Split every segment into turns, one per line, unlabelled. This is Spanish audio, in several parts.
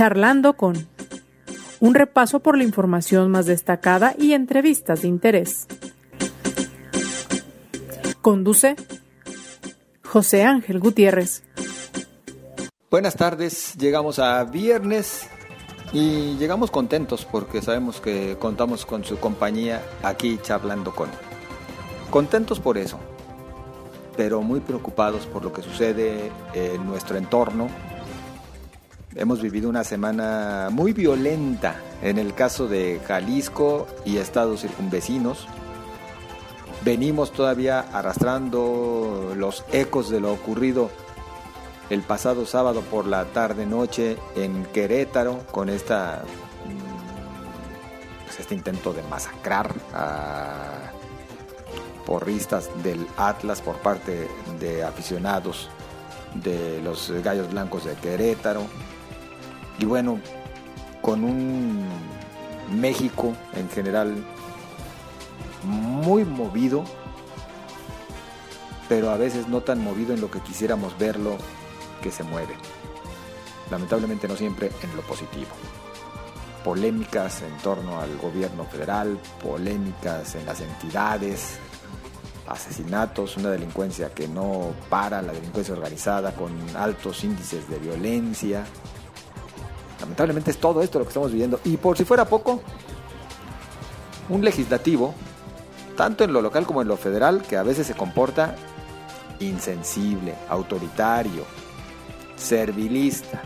Charlando con un repaso por la información más destacada y entrevistas de interés. Conduce José Ángel Gutiérrez.
Buenas tardes, llegamos a viernes y llegamos contentos porque sabemos que contamos con su compañía aquí charlando con. Contentos por eso, pero muy preocupados por lo que sucede en nuestro entorno. Hemos vivido una semana muy violenta en el caso de Jalisco y estados circunvecinos. Venimos todavía arrastrando los ecos de lo ocurrido el pasado sábado por la tarde-noche en Querétaro con esta, mm, pues, este intento de masacrar a porristas del Atlas por parte de aficionados de los Gallos Blancos de Querétaro. Y bueno, con un México en general muy movido, pero a veces no tan movido en lo que quisiéramos verlo que se mueve. Lamentablemente no siempre en lo positivo. Polémicas en torno al gobierno federal, polémicas en las entidades, asesinatos, una delincuencia que no para, la delincuencia organizada con altos índices de violencia. Lamentablemente es todo esto lo que estamos viviendo. Y por si fuera poco, un legislativo, tanto en lo local como en lo federal, que a veces se comporta insensible, autoritario, servilista.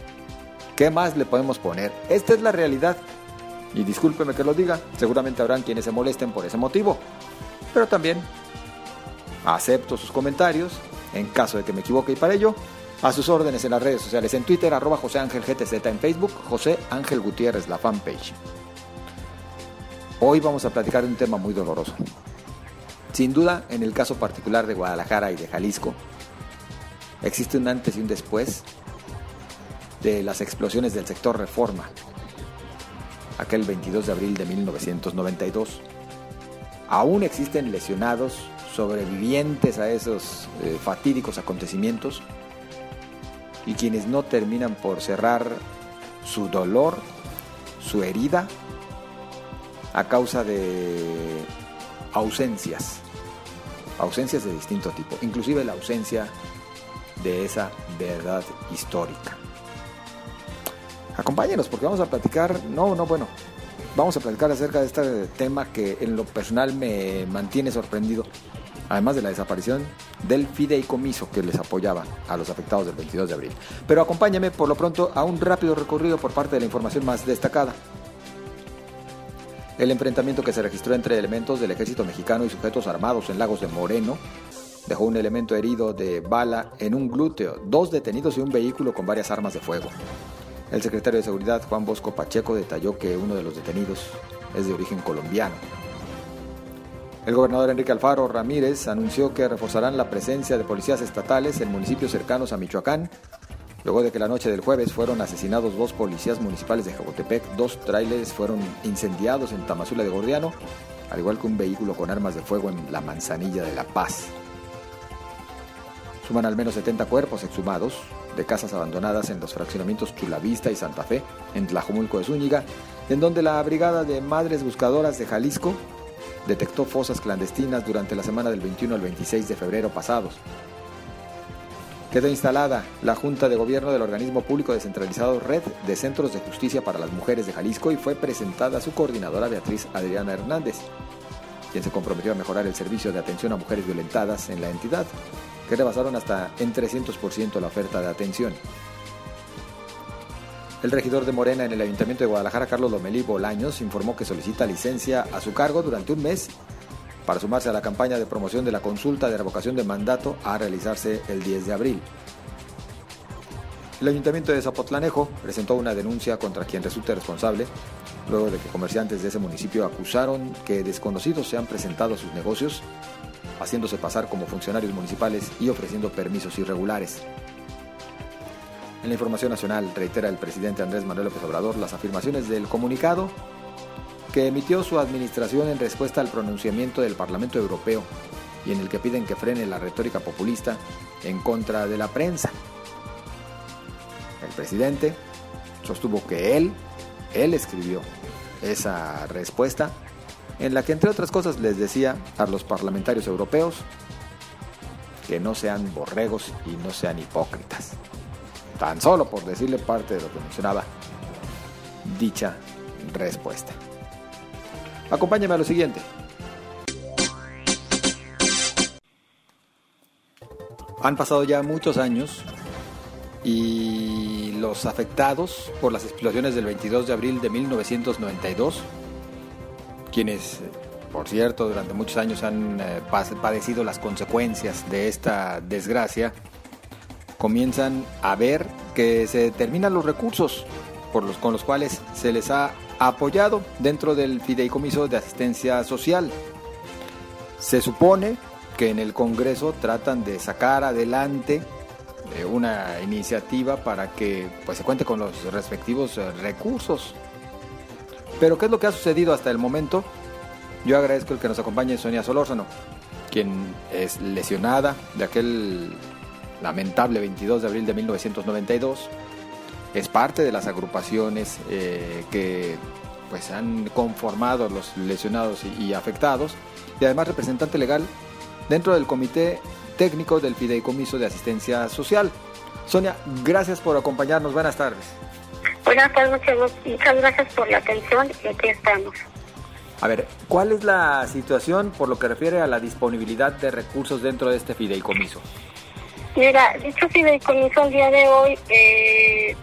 ¿Qué más le podemos poner? Esta es la realidad. Y discúlpeme que lo diga, seguramente habrán quienes se molesten por ese motivo. Pero también acepto sus comentarios, en caso de que me equivoque y para ello, a sus órdenes en las redes sociales, en Twitter, arroba José Ángel GTZ, en Facebook, José Ángel Gutiérrez, la fanpage. Hoy vamos a platicar de un tema muy doloroso. Sin duda, en el caso particular de Guadalajara y de Jalisco, existe un antes y un después de las explosiones del sector Reforma, aquel 22 de abril de 1992. Aún existen lesionados, sobrevivientes a esos eh, fatídicos acontecimientos y quienes no terminan por cerrar su dolor, su herida, a causa de ausencias, ausencias de distinto tipo, inclusive la ausencia de esa verdad histórica. Acompáñenos porque vamos a platicar, no, no, bueno, vamos a platicar acerca de este tema que en lo personal me mantiene sorprendido, además de la desaparición del fideicomiso que les apoyaba a los afectados del 22 de abril. Pero acompáñame por lo pronto a un rápido recorrido por parte de la información más destacada. El enfrentamiento que se registró entre elementos del ejército mexicano y sujetos armados en Lagos de Moreno dejó un elemento herido de bala en un glúteo, dos detenidos y un vehículo con varias armas de fuego. El secretario de Seguridad, Juan Bosco Pacheco, detalló que uno de los detenidos es de origen colombiano. El gobernador Enrique Alfaro Ramírez anunció que reforzarán la presencia de policías estatales en municipios cercanos a Michoacán, luego de que la noche del jueves fueron asesinados dos policías municipales de Jacotepec, dos tráileres fueron incendiados en Tamazula de Gordiano, al igual que un vehículo con armas de fuego en la Manzanilla de La Paz. Suman al menos 70 cuerpos exhumados, de casas abandonadas en los fraccionamientos Chulavista y Santa Fe, en Tlajomulco de Zúñiga, en donde la Brigada de Madres Buscadoras de Jalisco detectó fosas clandestinas durante la semana del 21 al 26 de febrero pasados. Quedó instalada la Junta de Gobierno del organismo público descentralizado Red de Centros de Justicia para las Mujeres de Jalisco y fue presentada a su coordinadora Beatriz Adriana Hernández, quien se comprometió a mejorar el servicio de atención a mujeres violentadas en la entidad, que rebasaron hasta en 300% la oferta de atención. El regidor de Morena en el Ayuntamiento de Guadalajara, Carlos Lomelí Bolaños, informó que solicita licencia a su cargo durante un mes para sumarse a la campaña de promoción de la consulta de revocación de mandato a realizarse el 10 de abril. El Ayuntamiento de Zapotlanejo presentó una denuncia contra quien resulte responsable, luego de que comerciantes de ese municipio acusaron que desconocidos se han presentado a sus negocios haciéndose pasar como funcionarios municipales y ofreciendo permisos irregulares. En la información nacional reitera el presidente Andrés Manuel López Obrador las afirmaciones del comunicado que emitió su administración en respuesta al pronunciamiento del Parlamento Europeo y en el que piden que frene la retórica populista en contra de la prensa. El presidente sostuvo que él, él escribió esa respuesta en la que entre otras cosas les decía a los parlamentarios europeos que no sean borregos y no sean hipócritas. Tan solo por decirle parte de lo que mencionaba dicha respuesta. Acompáñame a lo siguiente. Han pasado ya muchos años y los afectados por las explosiones del 22 de abril de 1992, quienes, por cierto, durante muchos años han eh, padecido las consecuencias de esta desgracia, comienzan a ver que se terminan los recursos por los, con los cuales se les ha apoyado dentro del fideicomiso de asistencia social. Se supone que en el Congreso tratan de sacar adelante eh, una iniciativa para que pues, se cuente con los respectivos eh, recursos. Pero ¿qué es lo que ha sucedido hasta el momento? Yo agradezco el que nos acompañe Sonia Solórzano, quien es lesionada de aquel lamentable 22 de abril de 1992. Es parte de las agrupaciones eh, que pues han conformado los lesionados y afectados y además representante legal dentro del Comité Técnico del Fideicomiso de Asistencia Social. Sonia, gracias por acompañarnos. Buenas tardes.
Buenas tardes, muchas gracias por la atención y aquí estamos.
A ver, ¿cuál es la situación por lo que refiere a la disponibilidad de recursos dentro de este fideicomiso?
Mira, dicho fideicomiso al día de hoy eh,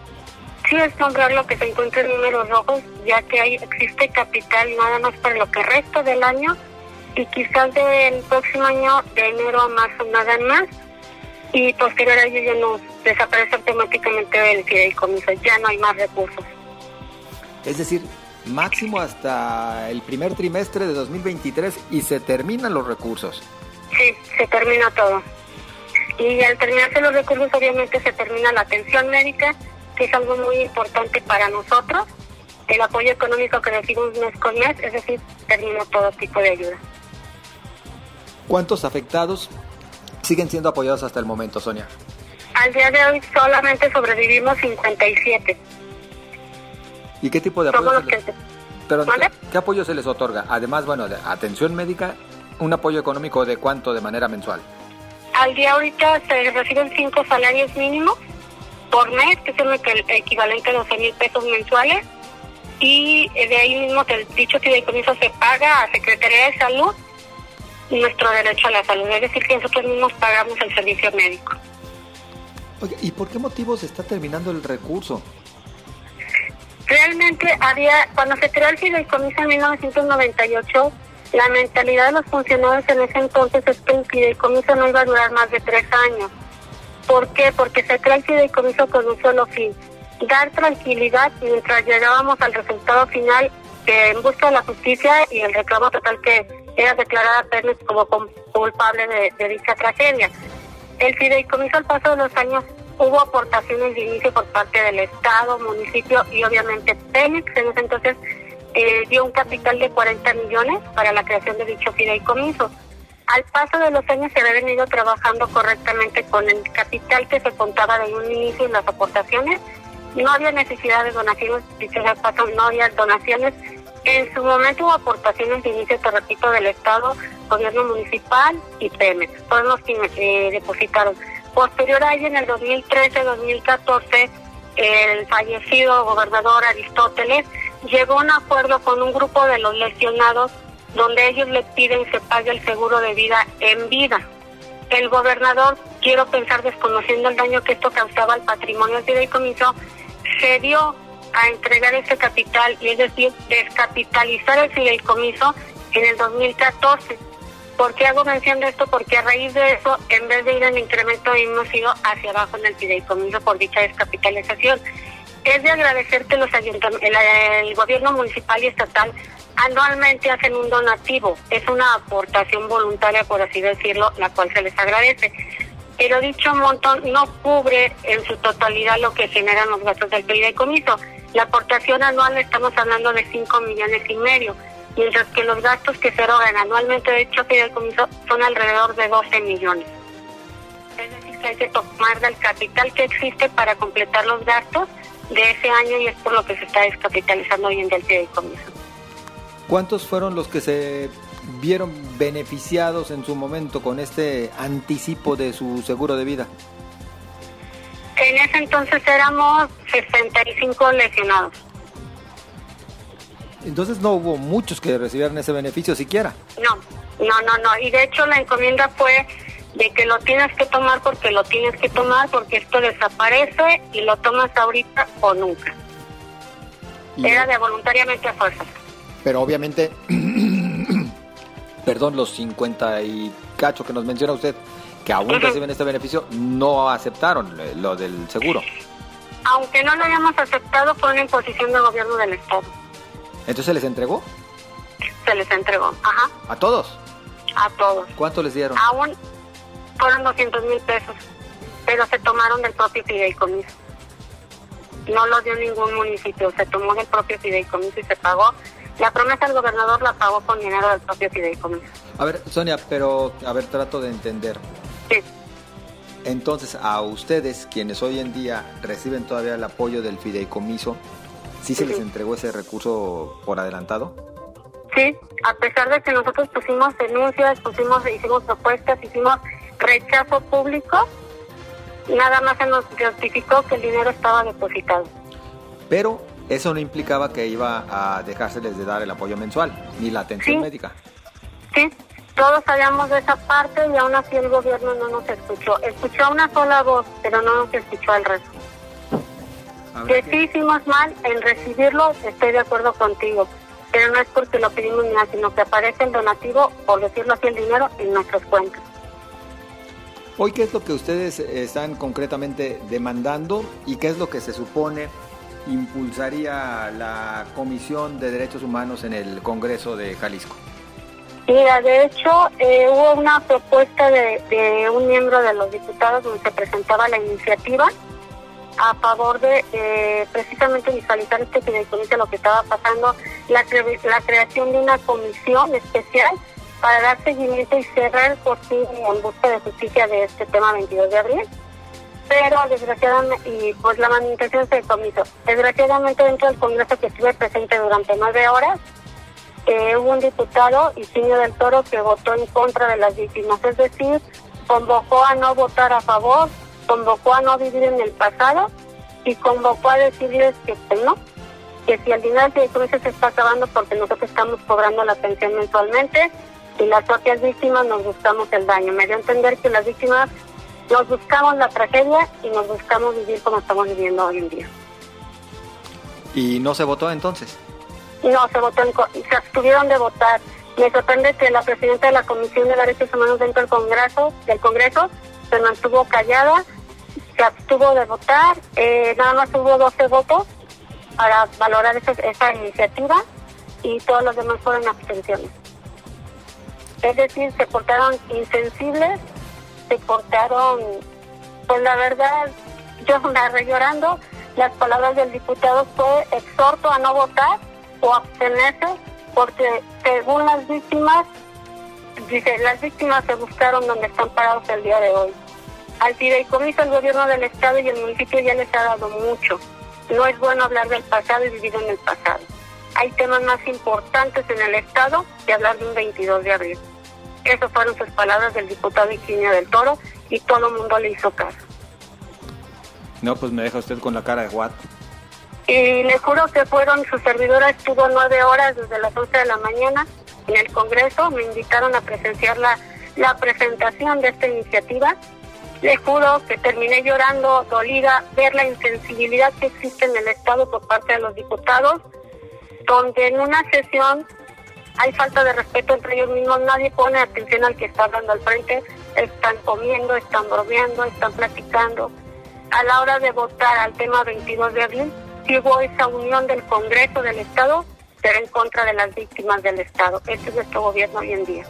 sí es nombrar lo que se encuentra en números rojos, ya que hay, existe capital nada más para lo que resta del año y quizás del próximo año, de enero a marzo, nada más. Y posterior a ello ya nos desaparece automáticamente el fideicomiso, ya no hay más recursos.
Es decir, máximo hasta el primer trimestre de 2023 y se terminan los recursos.
Sí, se termina todo. Y al terminarse los recursos, obviamente se termina la atención médica, que es algo muy importante para nosotros. El apoyo económico que recibimos mes con mes, es decir, termina todo tipo de ayuda.
¿Cuántos afectados siguen siendo apoyados hasta el momento, Sonia?
Al día de hoy solamente sobrevivimos 57.
¿Y qué tipo de apoyo? Se les... Pero, ¿qué, apoyo se les otorga? Además, bueno, de atención médica, un apoyo económico de cuánto de manera mensual?
Al día ahorita se reciben cinco salarios mínimos por mes, que es el equivalente a 12 mil pesos mensuales. Y de ahí mismo que el dicho fideicomiso se paga a Secretaría de Salud nuestro derecho a la salud, es decir, que nosotros mismos pagamos el servicio médico.
¿y por qué motivo se está terminando el recurso?
Realmente había, cuando se creó el fideicomiso en 1998, la mentalidad de los funcionarios en ese entonces es que el fideicomiso no iba a durar más de tres años. ¿Por qué? Porque se creó el fideicomiso con un solo fin, dar tranquilidad mientras llegábamos al resultado final en busca de la justicia y el reclamo total que era declarada Pérez como culpable de, dicha tragedia. El fideicomiso al paso de los años hubo aportaciones de inicio por parte del Estado, municipio y obviamente Pemex. En ese entonces eh, dio un capital de 40 millones para la creación de dicho fideicomiso. Al paso de los años se había venido trabajando correctamente con el capital que se contaba de un inicio y las aportaciones. No había necesidad de donaciones, dicho sea paso, no había donaciones en su momento hubo aportaciones de inicio, te repito, del Estado, gobierno municipal y Pemex, todos los que eh, depositaron. Posterior a ello, en el 2013-2014, el fallecido gobernador Aristóteles llegó a un acuerdo con un grupo de los lesionados donde ellos le piden se pague el seguro de vida en vida. El gobernador, quiero pensar desconociendo el daño que esto causaba al patrimonio del se cedió a entregar ese capital y es decir, descapitalizar el fideicomiso en el 2014. ¿Por qué hago mención de esto? Porque a raíz de eso, en vez de ir en incremento, hemos ido hacia abajo en el fideicomiso por dicha descapitalización. Es de agradecer que los ayuntamientos, el, gobierno municipal y estatal anualmente hacen un donativo. Es una aportación voluntaria, por así decirlo, la cual se les agradece. Pero dicho montón no cubre en su totalidad lo que generan los gastos del fideicomiso. La aportación anual estamos hablando de 5 millones y medio, mientras que los gastos que se erogan anualmente de hecho comiso son alrededor de 12 millones. Es decir, que hay que tomar del capital que existe para completar los gastos de ese año y es por lo que se está descapitalizando hoy en día el fideicomiso.
¿Cuántos fueron los que se vieron beneficiados en su momento con este anticipo de su seguro de vida?
En ese entonces éramos 65 lesionados.
Entonces no hubo muchos que recibieran ese beneficio siquiera.
No, no, no, no. Y de hecho la encomienda fue de que lo tienes que tomar porque lo tienes que tomar porque esto desaparece y lo tomas ahorita o nunca. Era de voluntariamente a fuerza.
Pero obviamente, perdón, los 50 y cacho que nos menciona usted, que aún reciben este beneficio, no aceptaron lo del seguro.
Aunque no lo hayamos aceptado, fue una imposición del gobierno del Estado.
¿Entonces se les entregó?
Se les entregó, ajá.
¿A todos?
A todos.
¿Cuánto les dieron?
Aún fueron 200 mil pesos, pero se tomaron del propio fideicomiso. No lo dio ningún municipio, se tomó del propio fideicomiso y se pagó. La promesa del gobernador la pagó con dinero del propio fideicomiso.
A ver, Sonia, pero, a ver, trato de entender.
Sí.
Entonces, a ustedes, quienes hoy en día reciben todavía el apoyo del fideicomiso, ¿sí se les entregó ese recurso por adelantado?
Sí, a pesar de que nosotros pusimos denuncias, pusimos, hicimos propuestas, hicimos rechazo público, nada más se nos justificó que el dinero estaba depositado.
Pero eso no implicaba que iba a dejárseles de dar el apoyo mensual, ni la atención
Sí.
médica.
Sí, todos sabíamos de esa parte y aún así el gobierno no nos escuchó. Escuchó una sola voz, pero no nos escuchó al resto. Que- sí hicimos mal en recibirlo, estoy de acuerdo contigo. Pero no es porque lo pedimos ni nada, sino que aparece el donativo, por decirlo así, el dinero en nuestras cuentas.
Hoy, ¿qué es lo que ustedes están concretamente demandando y qué es lo que se supone impulsaría la Comisión de Derechos Humanos en el Congreso de Jalisco?
Mira, de hecho, eh, hubo una propuesta de, un miembro de los diputados donde se presentaba la iniciativa a favor de eh, precisamente visualizar este fideicomiso, lo que estaba pasando, la, la creación de una comisión especial para dar seguimiento y cerrar por fin en busca de justicia de este tema 22 de abril. Pero desgraciadamente, y pues la manifestación se comiso. Desgraciadamente dentro del Congreso que estuve presente durante nueve horas, eh, hubo un diputado, Isinio del Toro, que votó en contra de las víctimas, es decir, convocó a no votar a favor, convocó a no vivir en el pasado y convocó a decirles que pues, no, que si el dinero de cruce se está acabando porque nosotros estamos cobrando la pensión mensualmente y las propias víctimas nos buscamos el daño. Me dio a entender que las víctimas nos buscamos la tragedia y nos buscamos vivir como estamos viviendo hoy en día.
¿Y no se votó entonces?
No, se votó en se abstuvieron de votar. Me sorprende que la presidenta de la Comisión de Derechos Humanos dentro del Congreso, del Congreso se mantuvo callada, se abstuvo de votar, eh, nada más hubo 12 votos para valorar esa, esa iniciativa y todos los demás fueron abstenciones. Es decir, se portaron insensibles, se portaron, pues la verdad, yo me llorando, las palabras del diputado fue exhorto a no votar o abstenerse porque según las víctimas, dice, las víctimas se buscaron donde están parados el día de hoy. Al fideicomiso el gobierno del estado y el municipio ya les ha dado mucho. No es bueno hablar del pasado y vivir en el pasado. Hay temas más importantes en el estado que hablar de un 22 de abril. Esas fueron sus palabras del diputado Iquinio del Toro y todo el mundo le hizo caso.
No, pues me deja usted con la cara de Watt.
Y le juro que fueron, su servidora estuvo nueve horas desde las 11 de la mañana en el Congreso, me invitaron a presenciar la, la presentación de esta iniciativa. Le juro que terminé llorando, dolida, ver la insensibilidad que existe en el Estado por parte de los diputados, donde en una sesión hay falta de respeto entre ellos mismos, nadie pone atención al que está hablando al frente, están comiendo, están bromeando, están platicando. A la hora de votar al tema 22 de abril, si hubo esa unión del Congreso del Estado, pero en contra de las víctimas del Estado. Este es nuestro gobierno hoy en día.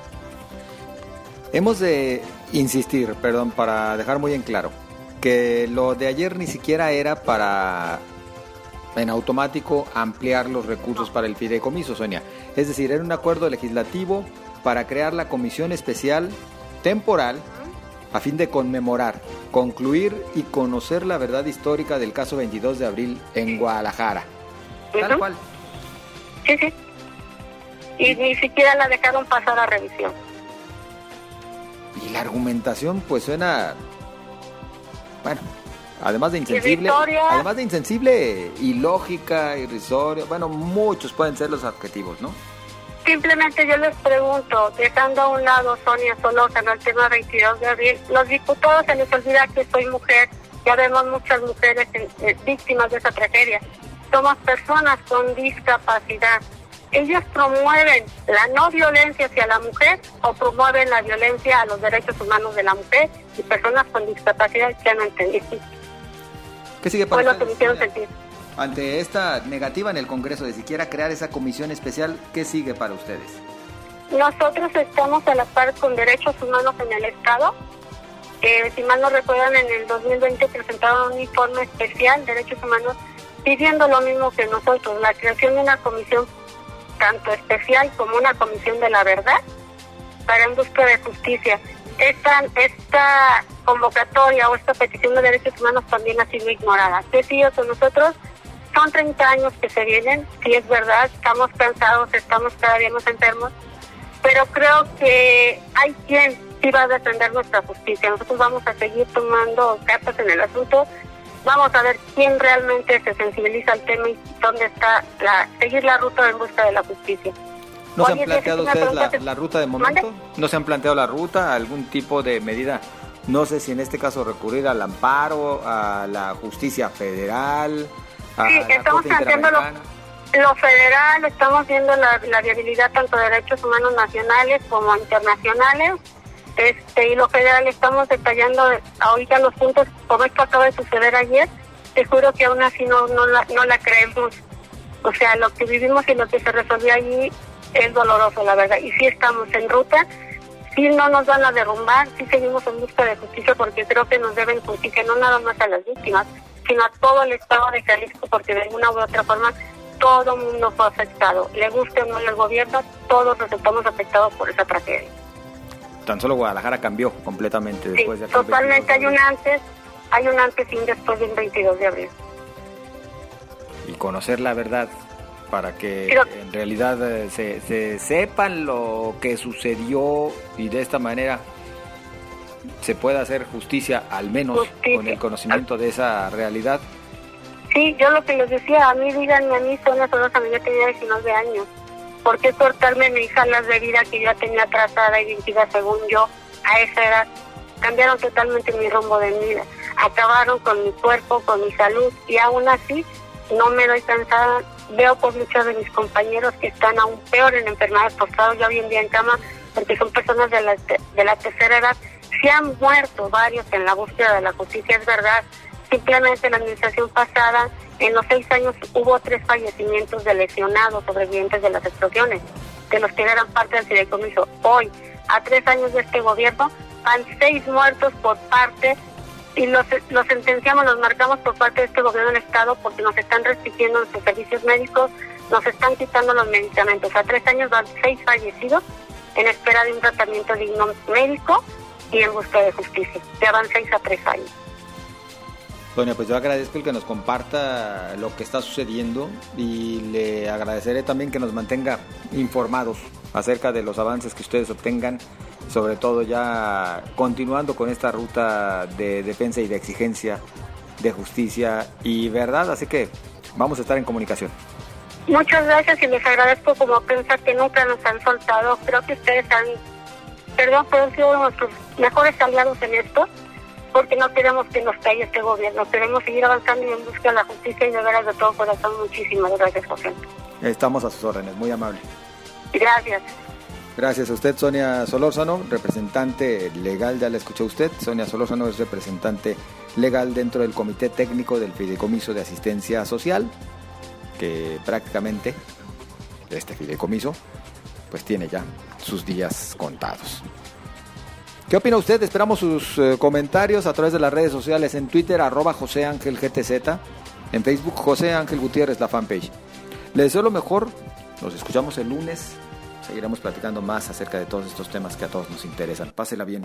Hemos de insistir, perdón, para dejar muy en claro, que lo de ayer ni siquiera era para en automático ampliar los recursos para el fideicomiso, Sonia. Es decir, era un acuerdo legislativo para crear la comisión especial temporal a fin de conmemorar, concluir y conocer la verdad histórica del caso 22 de abril en Guadalajara. Tal cual.
Sí, sí. Y ni siquiera la dejaron pasar a revisión.
Y la argumentación pues suena, bueno, además de insensible, además de insensible, ilógica, irrisoria, bueno, muchos pueden ser los adjetivos, ¿no?
Simplemente yo les pregunto, dejando a un lado Sonia en el tema 22 de abril, los diputados se les olvida que soy mujer, ya vemos muchas mujeres eh, víctimas de esa tragedia. Somos personas con discapacidad ellos promueven la no violencia hacia la mujer o promueven la violencia a los derechos humanos de la mujer y personas con discapacidad que no entendido.
¿Qué sigue para sentir. Ante esta negativa en el Congreso de siquiera crear esa comisión especial, ¿qué sigue para ustedes?
Nosotros estamos a la par con derechos humanos en el Estado. Eh, si mal no recuerdan, en el 2020 presentaron un informe especial, derechos humanos, pidiendo lo mismo que nosotros, la creación de una comisión tanto especial como una comisión de la verdad para en busca de justicia. Esta, esta convocatoria o esta petición de derechos humanos también ha sido ignorada. ¿Qué sigue con nosotros? Son 30 años que se vienen, sí es verdad, estamos cansados, estamos cada día más enfermos, pero creo que hay quien sí va a defender nuestra justicia. Nosotros vamos a seguir tomando cartas en el asunto vamos a ver quién realmente se sensibiliza al tema y dónde está la seguir la ruta en busca de la justicia.
¿No se han planteado ustedes la, ruta de momento? ¿No se han planteado la ruta, algún tipo de medida? No sé si en este caso recurrir al amparo, a la justicia federal, a
sí, estamos planteando lo, federal, estamos viendo la, la viabilidad tanto de derechos humanos nacionales como internacionales este, y lo federal estamos detallando ahorita los puntos, como esto acaba de suceder ayer, te juro que aún así no, no, la, no la creemos. O sea, lo que vivimos y lo que se resolvió allí es doloroso, la verdad. Y sí estamos en ruta, sí no nos van a derrumbar, sí seguimos en busca de justicia porque creo que nos deben justicia no nada más a las víctimas, sino a todo el Estado de Jalisco porque de una u otra forma todo el mundo fue afectado. Le guste o no el gobierno, todos resultamos afectados por esa tragedia
tan solo Guadalajara cambió completamente después de
Totalmente, hay un antes, hay un antes y un después del 22 de abril.
Y conocer la verdad para que en realidad eh, se, sepan lo que sucedió y de esta manera se pueda hacer justicia, al menos con el conocimiento de esa realidad.
Sí, yo lo que les decía, a mí díganme, a mí son las dos, a mí ya tenía 19 años ¿Por qué cortarme mi hija las de vida que ya tenía trazada y identidad según yo a esa edad? Cambiaron totalmente mi rumbo de vida. Acabaron con mi cuerpo, con mi salud y aún así no me doy cansada. Veo por muchos de mis compañeros que están aún peor en enfermedades postrados ya hoy en día en cama porque son personas de la, de la tercera edad. Se han muerto varios en la búsqueda de la justicia, es verdad. Simplemente la administración pasada en los seis años hubo tres fallecimientos de lesionados sobrevivientes de las explosiones, de los que eran parte del fideicomiso. Hoy, a tres años de este gobierno, han seis muertos por parte, y los, los sentenciamos, los marcamos por parte de este gobierno del Estado porque nos están restringiendo nuestros servicios médicos, nos están quitando los medicamentos. A tres años van seis fallecidos en espera de un tratamiento digno médico y en busca de justicia. Ya van seis a tres años.
Doña, pues yo agradezco el que nos comparta lo que está sucediendo y le agradeceré también que nos mantenga informados acerca de los avances que ustedes obtengan, sobre todo ya continuando con esta ruta de defensa y de exigencia de justicia y verdad, así que vamos a estar en comunicación.
Muchas gracias y les agradezco como pensar que nunca nos han soltado. Creo que ustedes han, perdón, pero han sido nuestros mejores aliados en esto porque no queremos que nos caiga este gobierno, queremos seguir avanzando y en busca de la justicia y de veras de todo corazón. Muchísimas gracias, José.
Estamos a sus órdenes, muy amable.
Gracias.
Gracias a usted, Sonia Solórzano, representante legal, ya la escuchó usted. Sonia Solórzano es representante legal dentro del Comité Técnico del Fideicomiso de Asistencia Social, que prácticamente este fideicomiso pues tiene ya sus días contados. ¿Qué opina usted? Esperamos sus eh, comentarios a través de las redes sociales en Twitter, arroba José Ángel GTZ, en Facebook José Ángel Gutiérrez, la fanpage. Les deseo lo mejor, nos escuchamos el lunes, seguiremos platicando más acerca de todos estos temas que a todos nos interesan. Pásela bien.